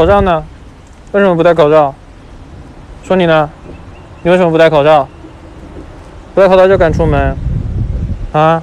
口罩呢？为什么不戴口罩？说你呢？你为什么不戴口罩？不戴口罩就敢出门？啊？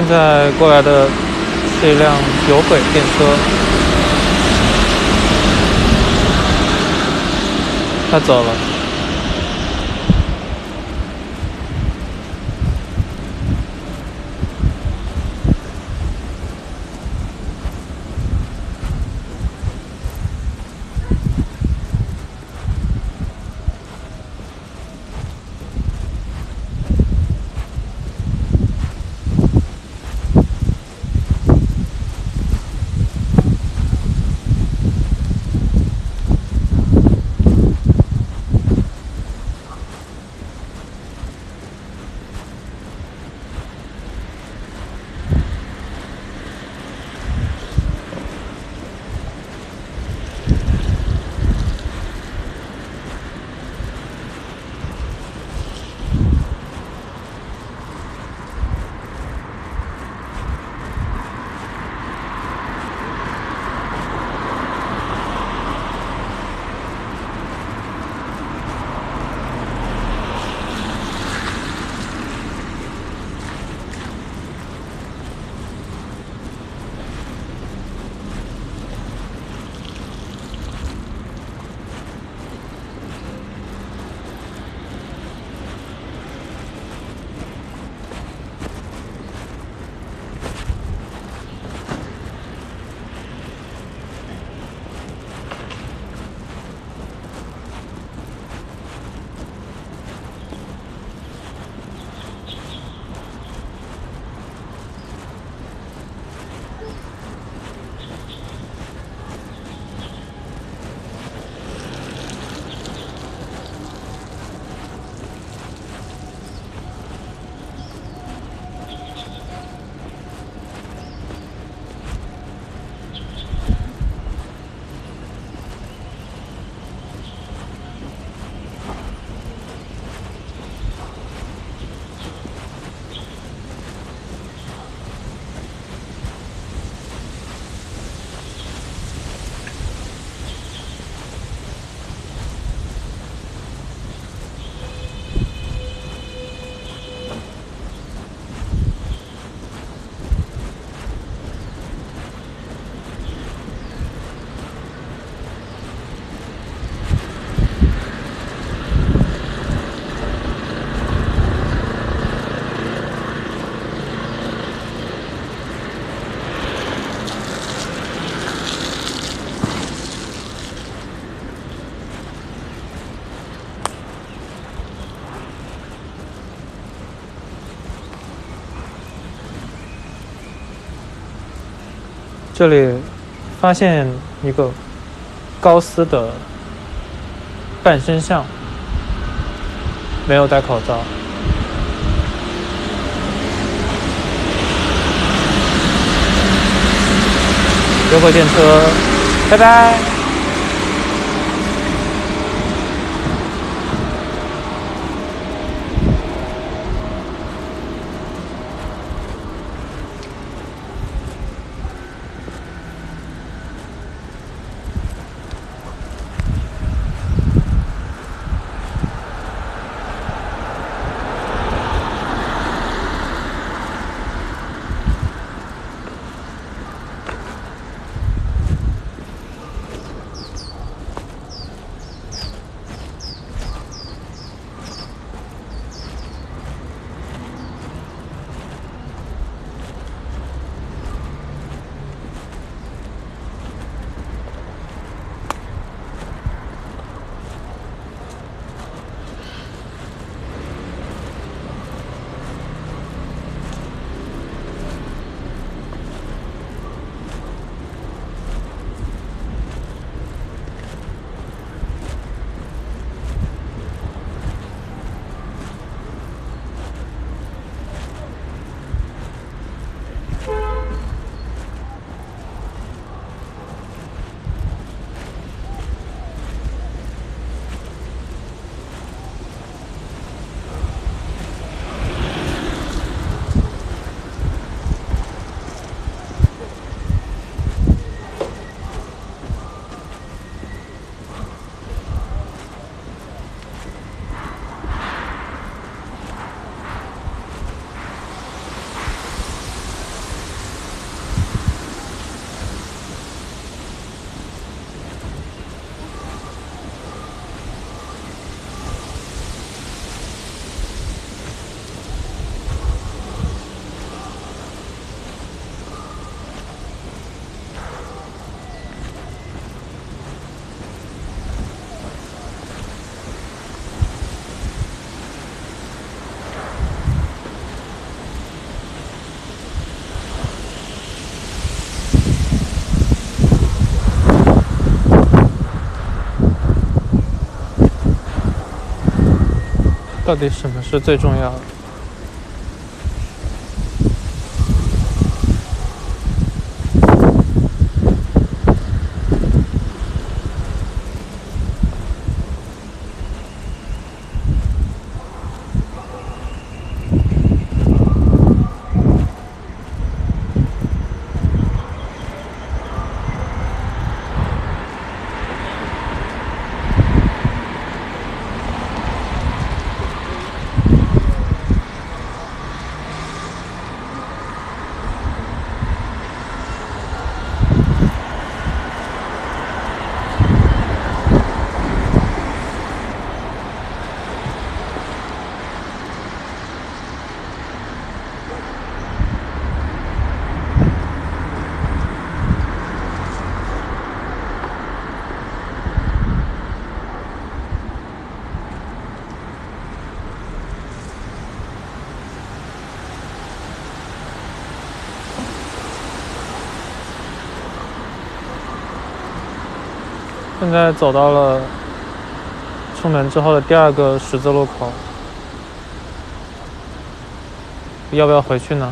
现在过来的是一辆有轨电车，他走了。这里发现一个高斯的半身像，没有戴口罩。优惠电车，拜拜。到底什么是最重要的？现在走到了出门之后的第二个十字路口，要不要回去呢？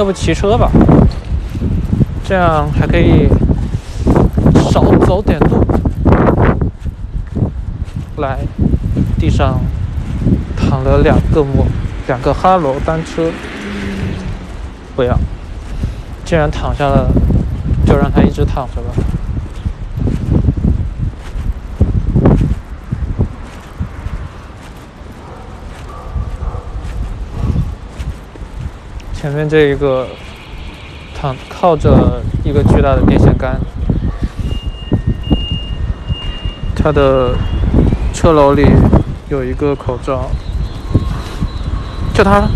要不骑车吧，这样还可以少走点路。来，地上躺了两个摩，两个哈罗单车。不要，既然躺下了，就让它一直躺着吧。前面这一个躺靠着一个巨大的电线杆，他的车楼里有一个口罩，就他，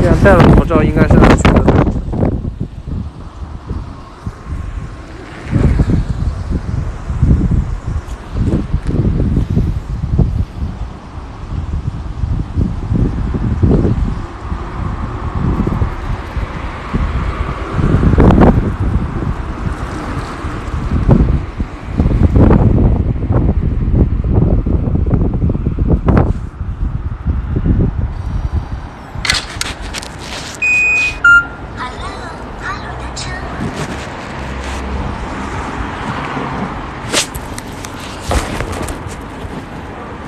既然戴了口罩，应该是安全的。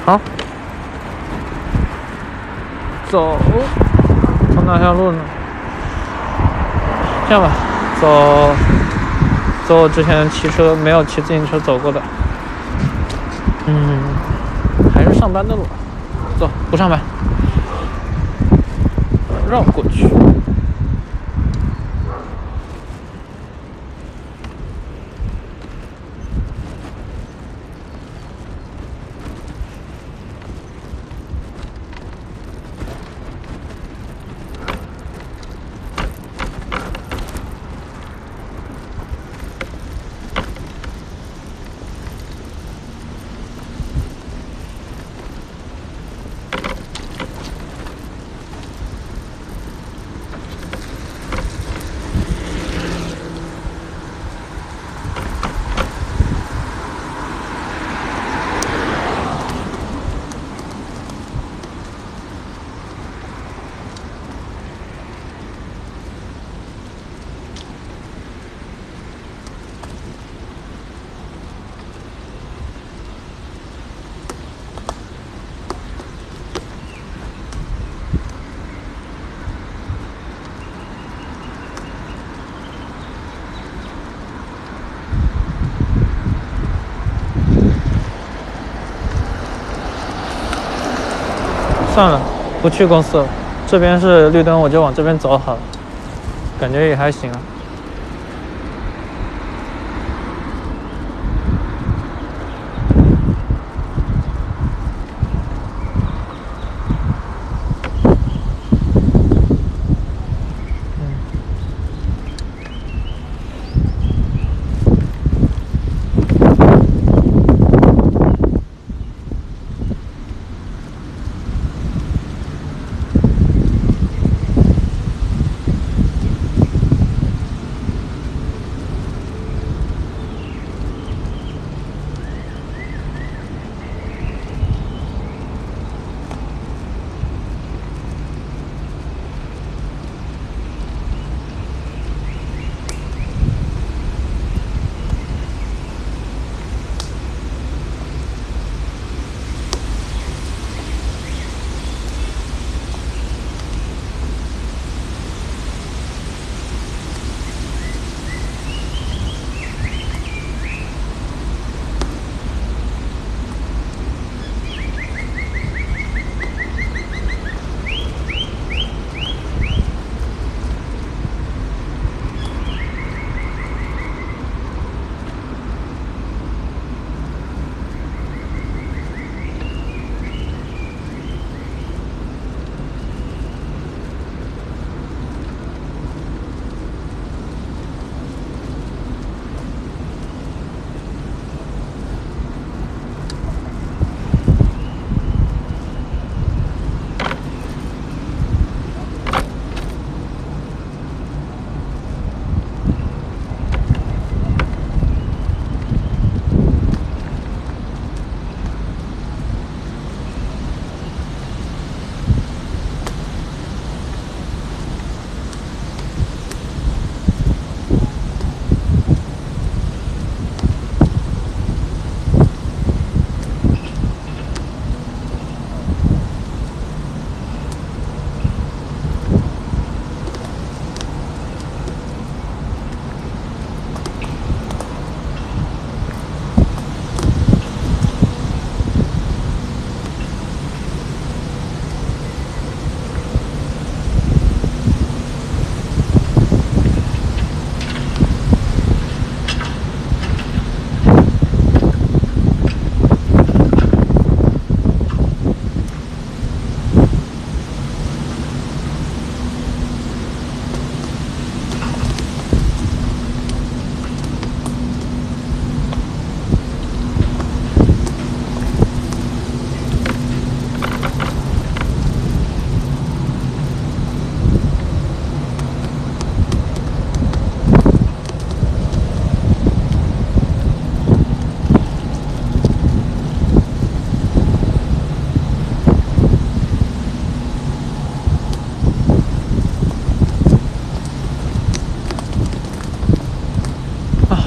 好，走，走哪条路呢？这样吧，走，走我之前骑车没有骑自行车走过的，嗯，还是上班的路，走，不上班，绕过去。算了，不去公司了。这边是绿灯，我就往这边走好了。感觉也还行啊。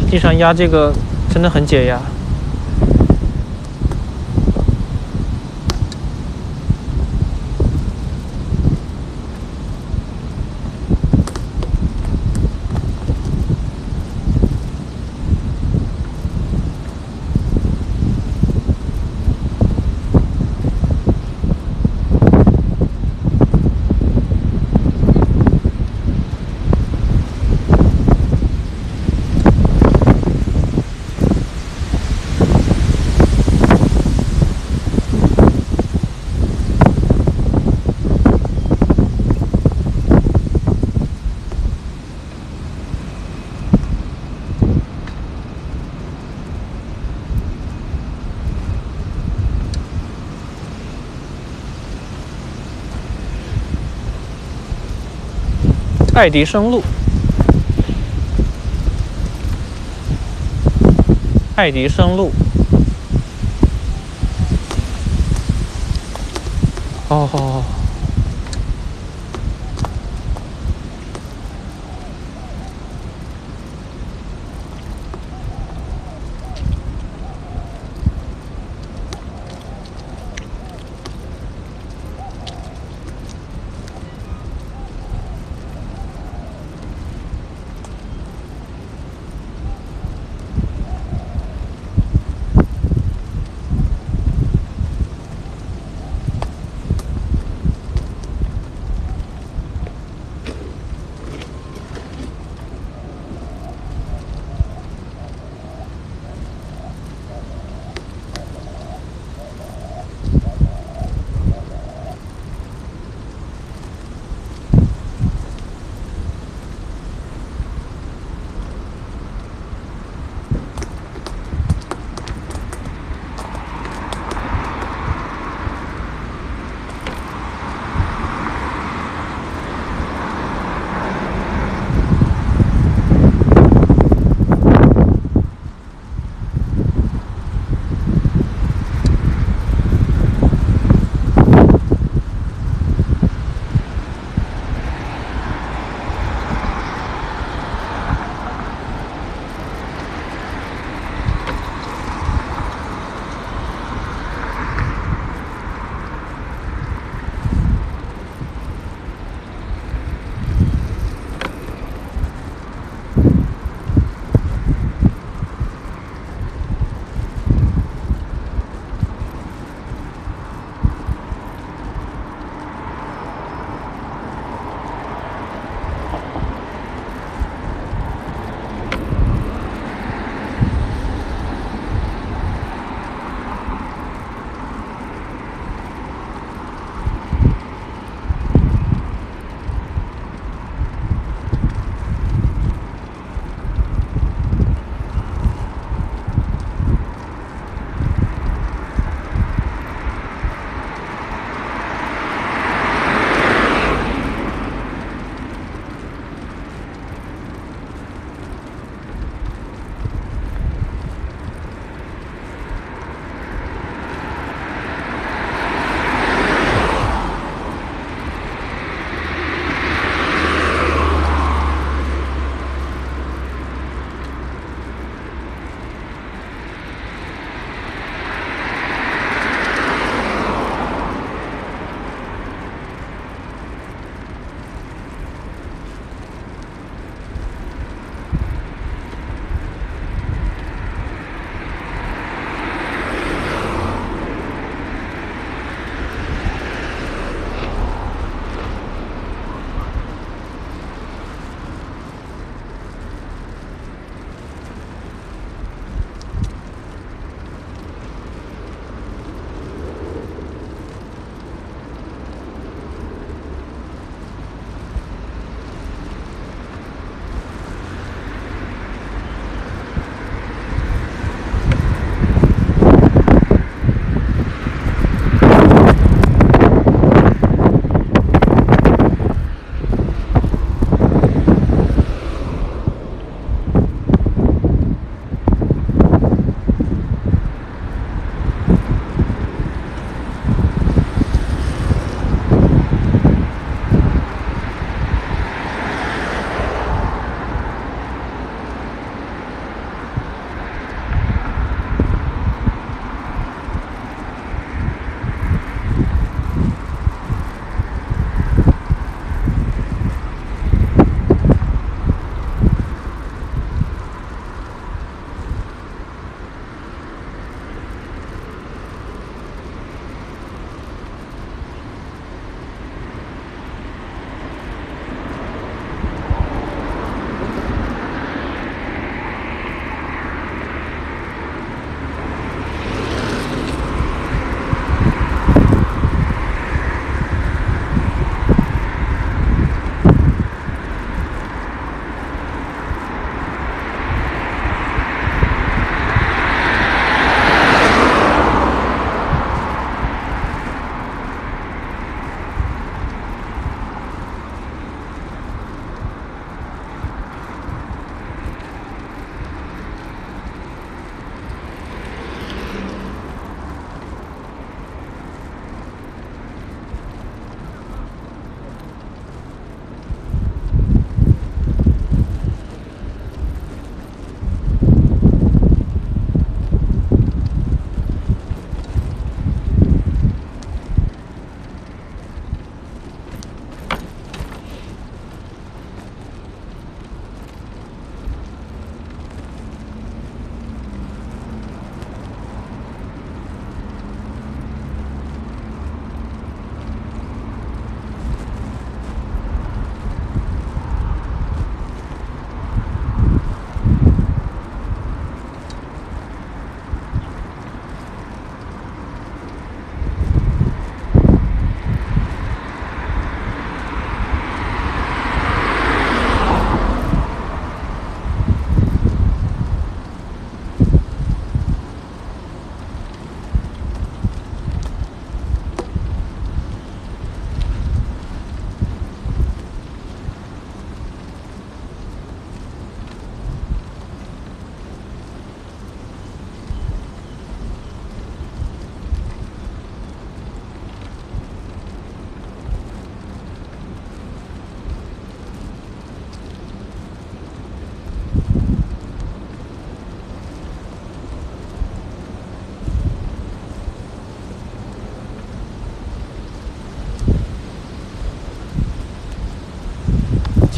地上压这个真的很解压。爱迪生路，爱迪生路。哦。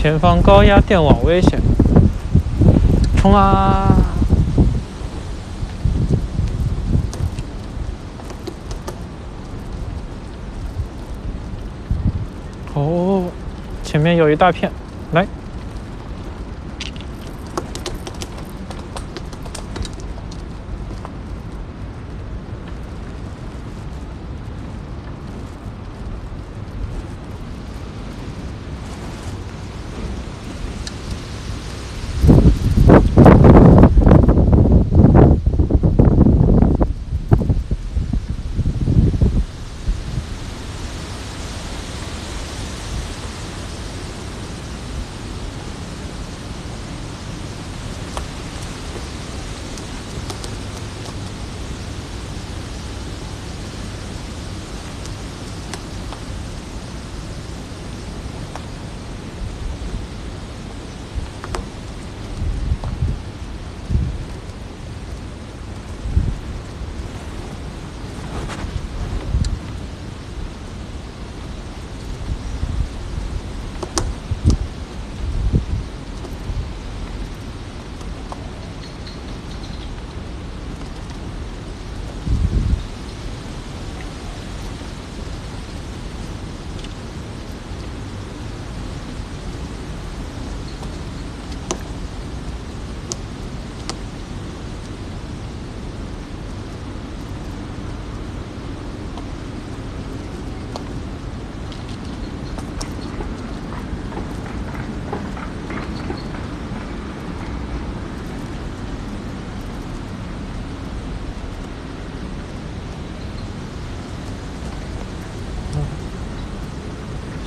前方高压电网危险！冲啊！哦，前面有一大片，来。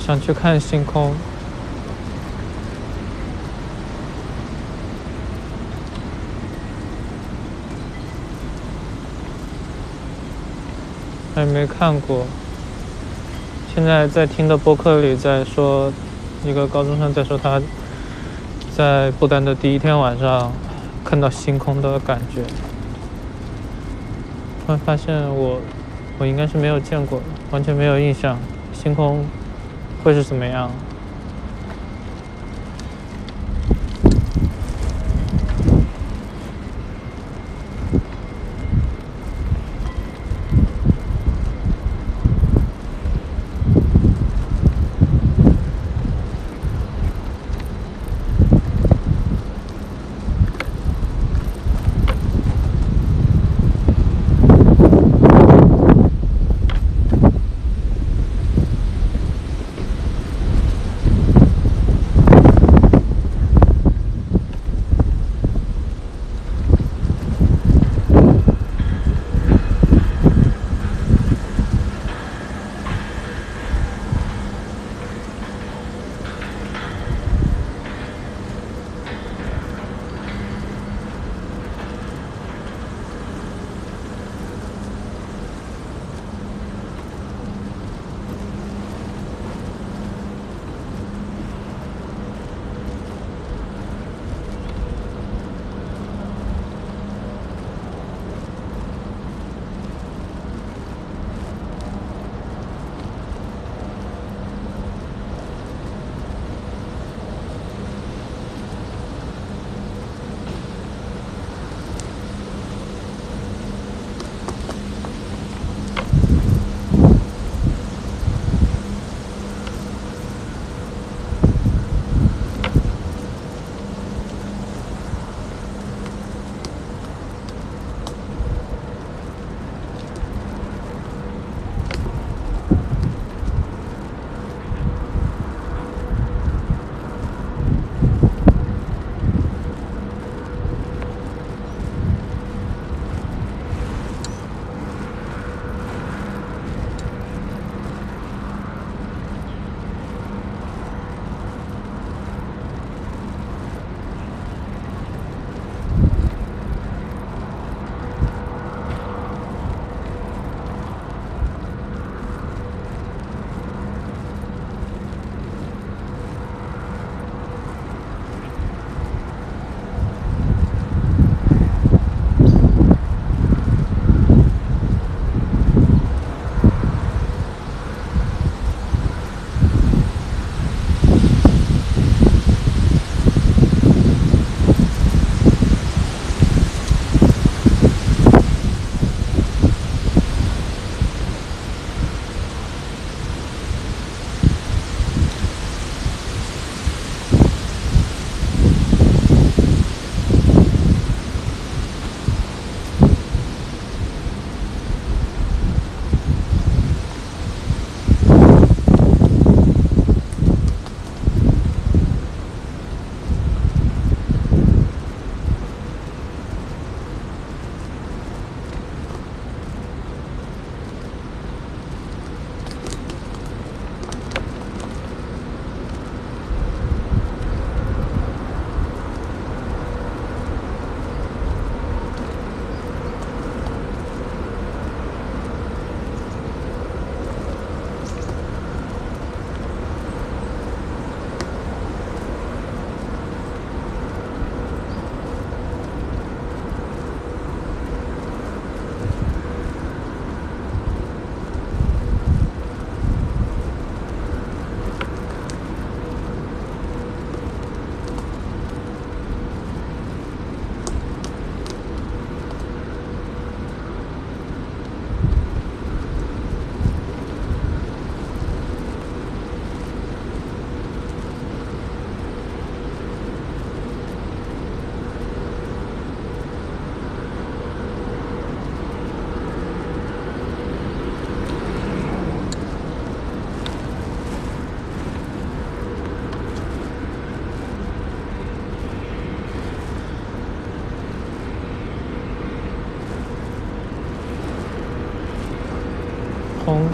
想去看星空，还没看过。现在在听的播客里在说，一个高中生在说他在不丹的第一天晚上看到星空的感觉。突然发现我，我应该是没有见过，完全没有印象，星空。会是怎么样？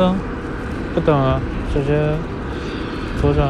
灯，不等了，直接左转。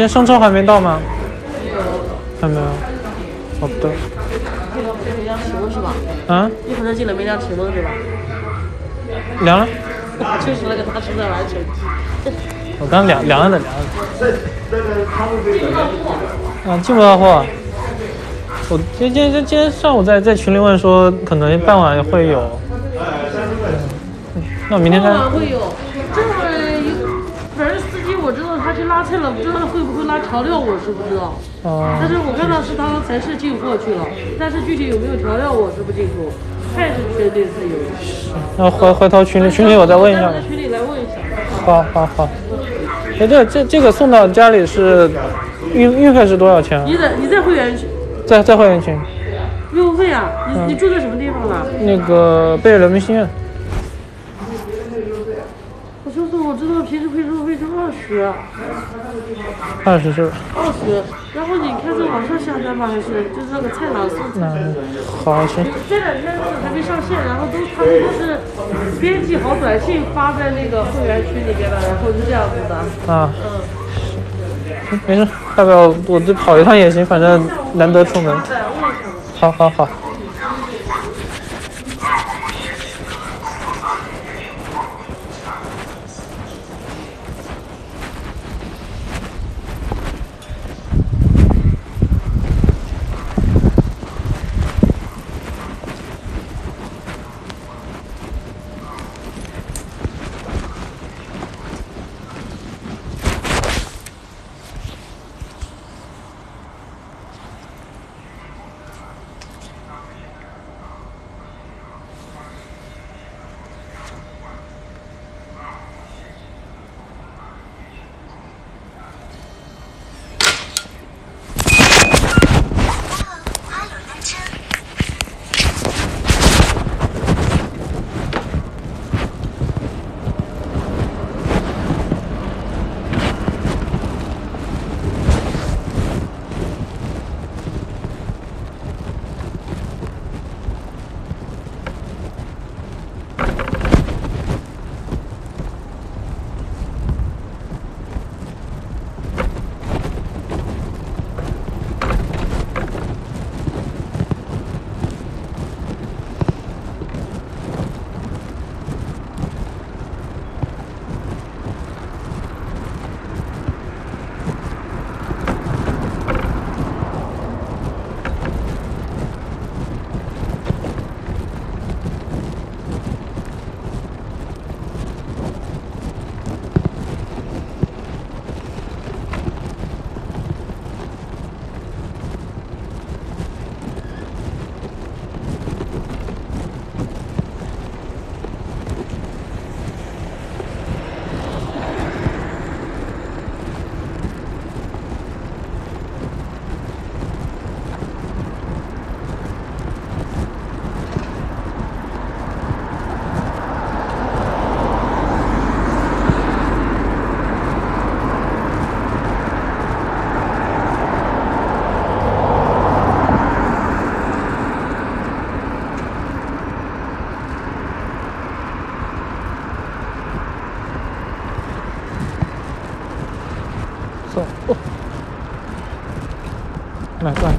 今天生抽还没到吗？还没有。好的。这个没量体温是吧？啊？一会儿进来没量体温对吧？凉了。就是那个大叔在玩手机。我刚量量了的，量了的。啊，进不到货。我今今今今天上午在在群里问说，可能傍晚会有。那我明天看。傍晚会有。调料，我是不知道。哦。但是我看到是他才是进货去了，但是具体有没有调料我是不清楚。菜是绝对是有。那回回头群里群里我再问一下。在群里来问一下。好好好。哎，这这这个送到家里是运运费是多少钱？你在你在会员群？在在会员群。运费啊？你你住在什么地方呢？那个贝尔人民心愿。我就是我知道平时配送费是二十。二十是吧？二十，然后你看在网上下单吗？还是就是那个菜鸟送菜？嗯，好行。这两天是还没上线，然后都他们都是编辑好短信发在那个会员区里边的，然后是这样子的。啊。嗯。没事，要不要我就跑一趟也行，反正难得出门。好好好。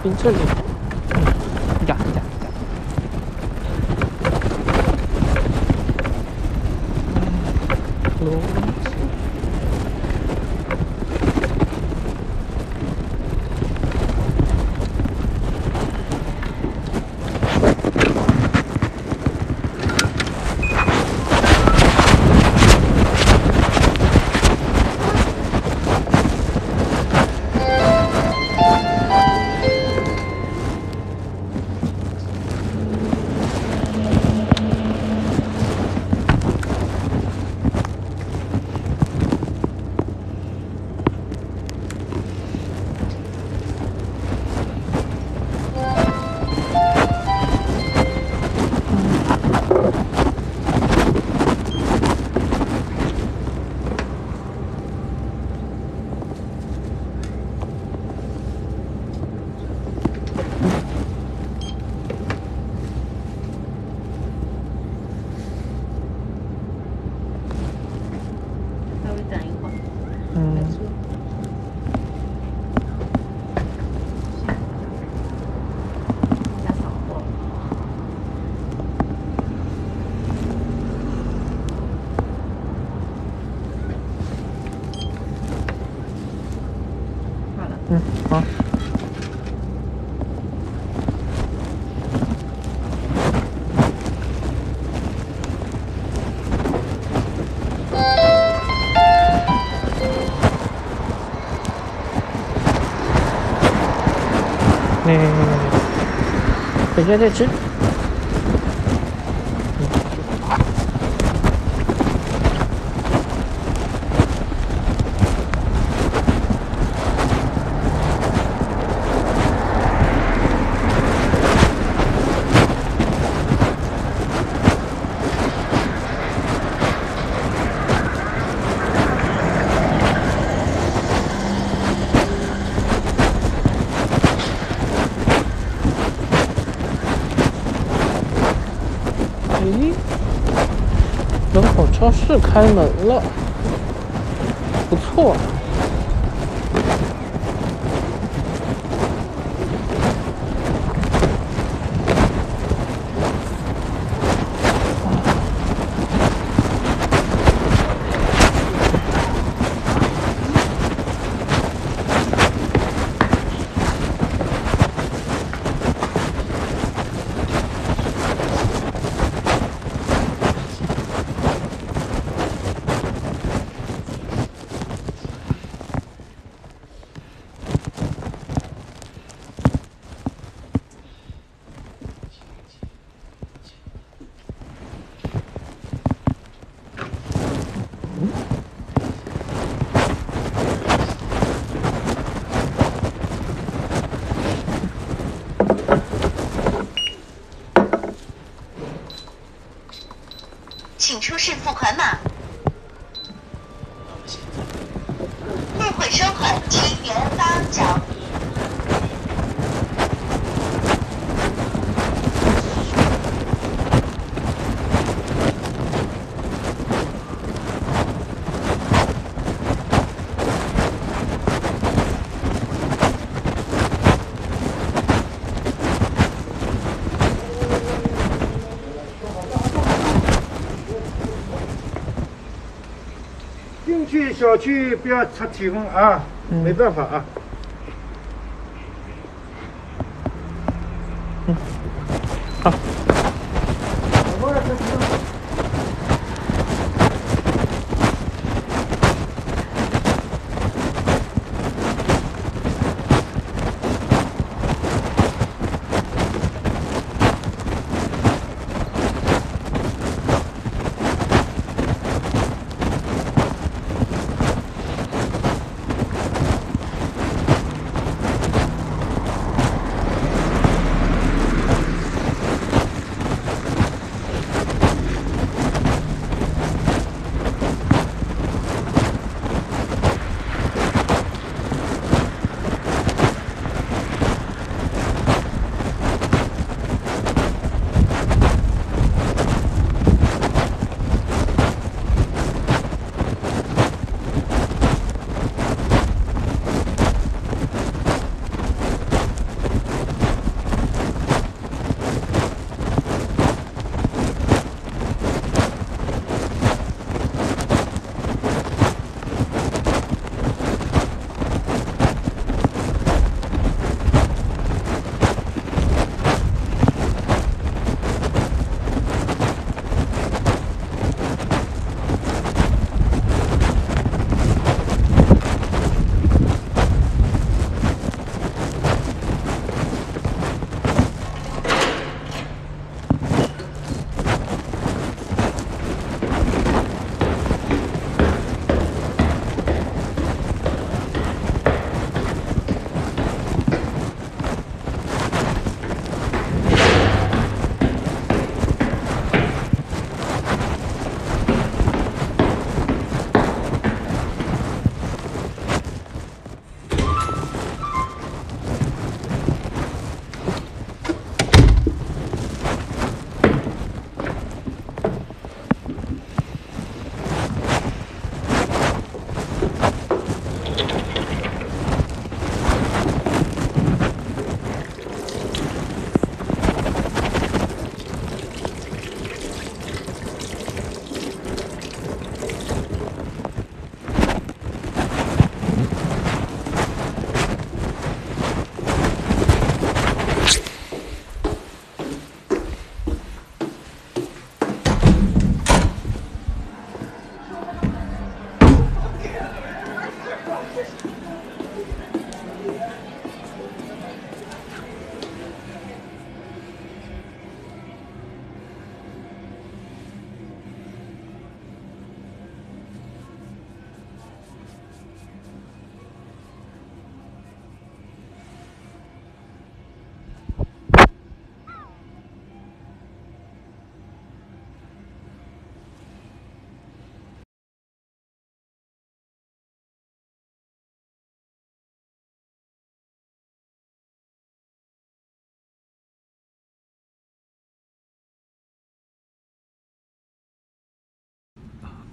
민철님 回家再吃。咦，门是开门了，不错。小区不要测体温啊，没办法啊。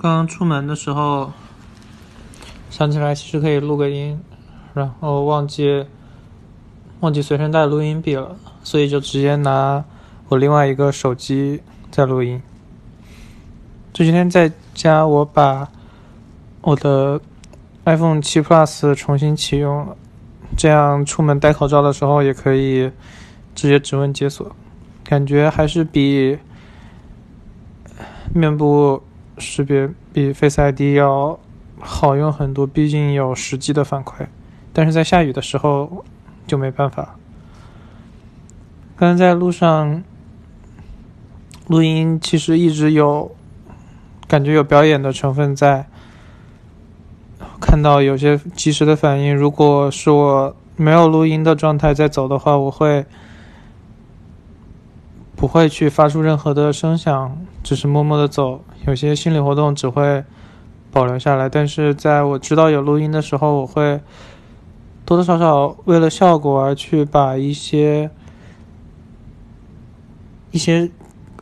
刚刚出门的时候想起来，其实可以录个音，然后忘记忘记随身带录音笔了，所以就直接拿我另外一个手机在录音。这几天在家，我把我的 iPhone 七 Plus 重新启用了，这样出门戴口罩的时候也可以直接指纹解锁，感觉还是比面部识别比 Face ID 要好用很多，毕竟有实际的反馈。但是在下雨的时候就没办法。刚才在路上录音，其实一直有感觉有表演的成分在。看到有些及时的反应，如果是我没有录音的状态在走的话，我会不会去发出任何的声响，只是默默的走。有些心理活动只会保留下来，但是在我知道有录音的时候，我会多多少少为了效果而去把一些一些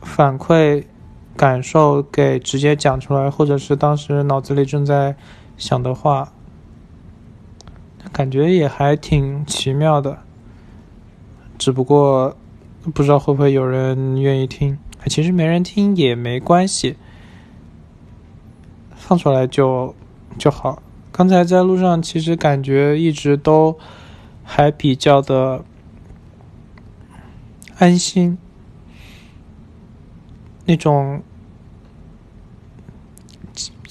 反馈感受给直接讲出来，或者是当时脑子里正在。想的话，感觉也还挺奇妙的，只不过不知道会不会有人愿意听。其实没人听也没关系，放出来就就好。刚才在路上，其实感觉一直都还比较的安心，那种，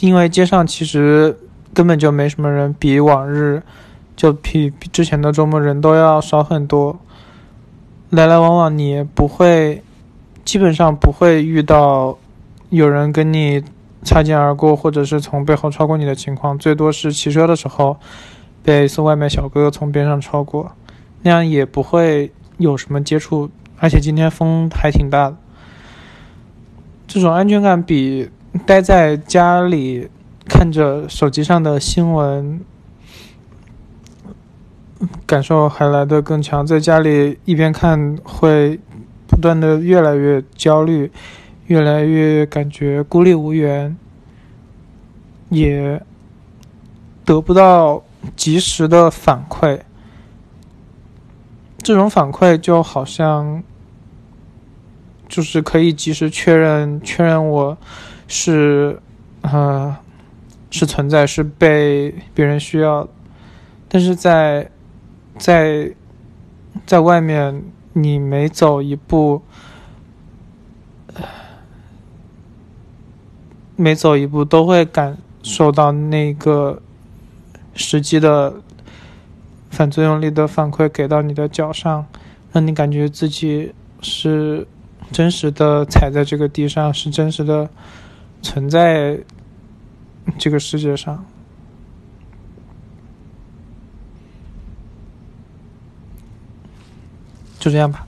因为街上其实。根本就没什么人，比往日就比之前的周末人都要少很多。来来往往，你不会，基本上不会遇到有人跟你擦肩而过，或者是从背后超过你的情况。最多是骑车的时候被送外卖小哥从边上超过，那样也不会有什么接触。而且今天风还挺大的，这种安全感比待在家里。看着手机上的新闻，感受还来得更强。在家里一边看，会不断的越来越焦虑，越来越感觉孤立无援，也得不到及时的反馈。这种反馈就好像，就是可以及时确认确认我是啊。是存在，是被别人需要，但是在，在，在外面，你每走一步，每走一步都会感受到那个实际的反作用力的反馈给到你的脚上，让你感觉自己是真实的踩在这个地上，是真实的存在。这个世界上，就这样吧。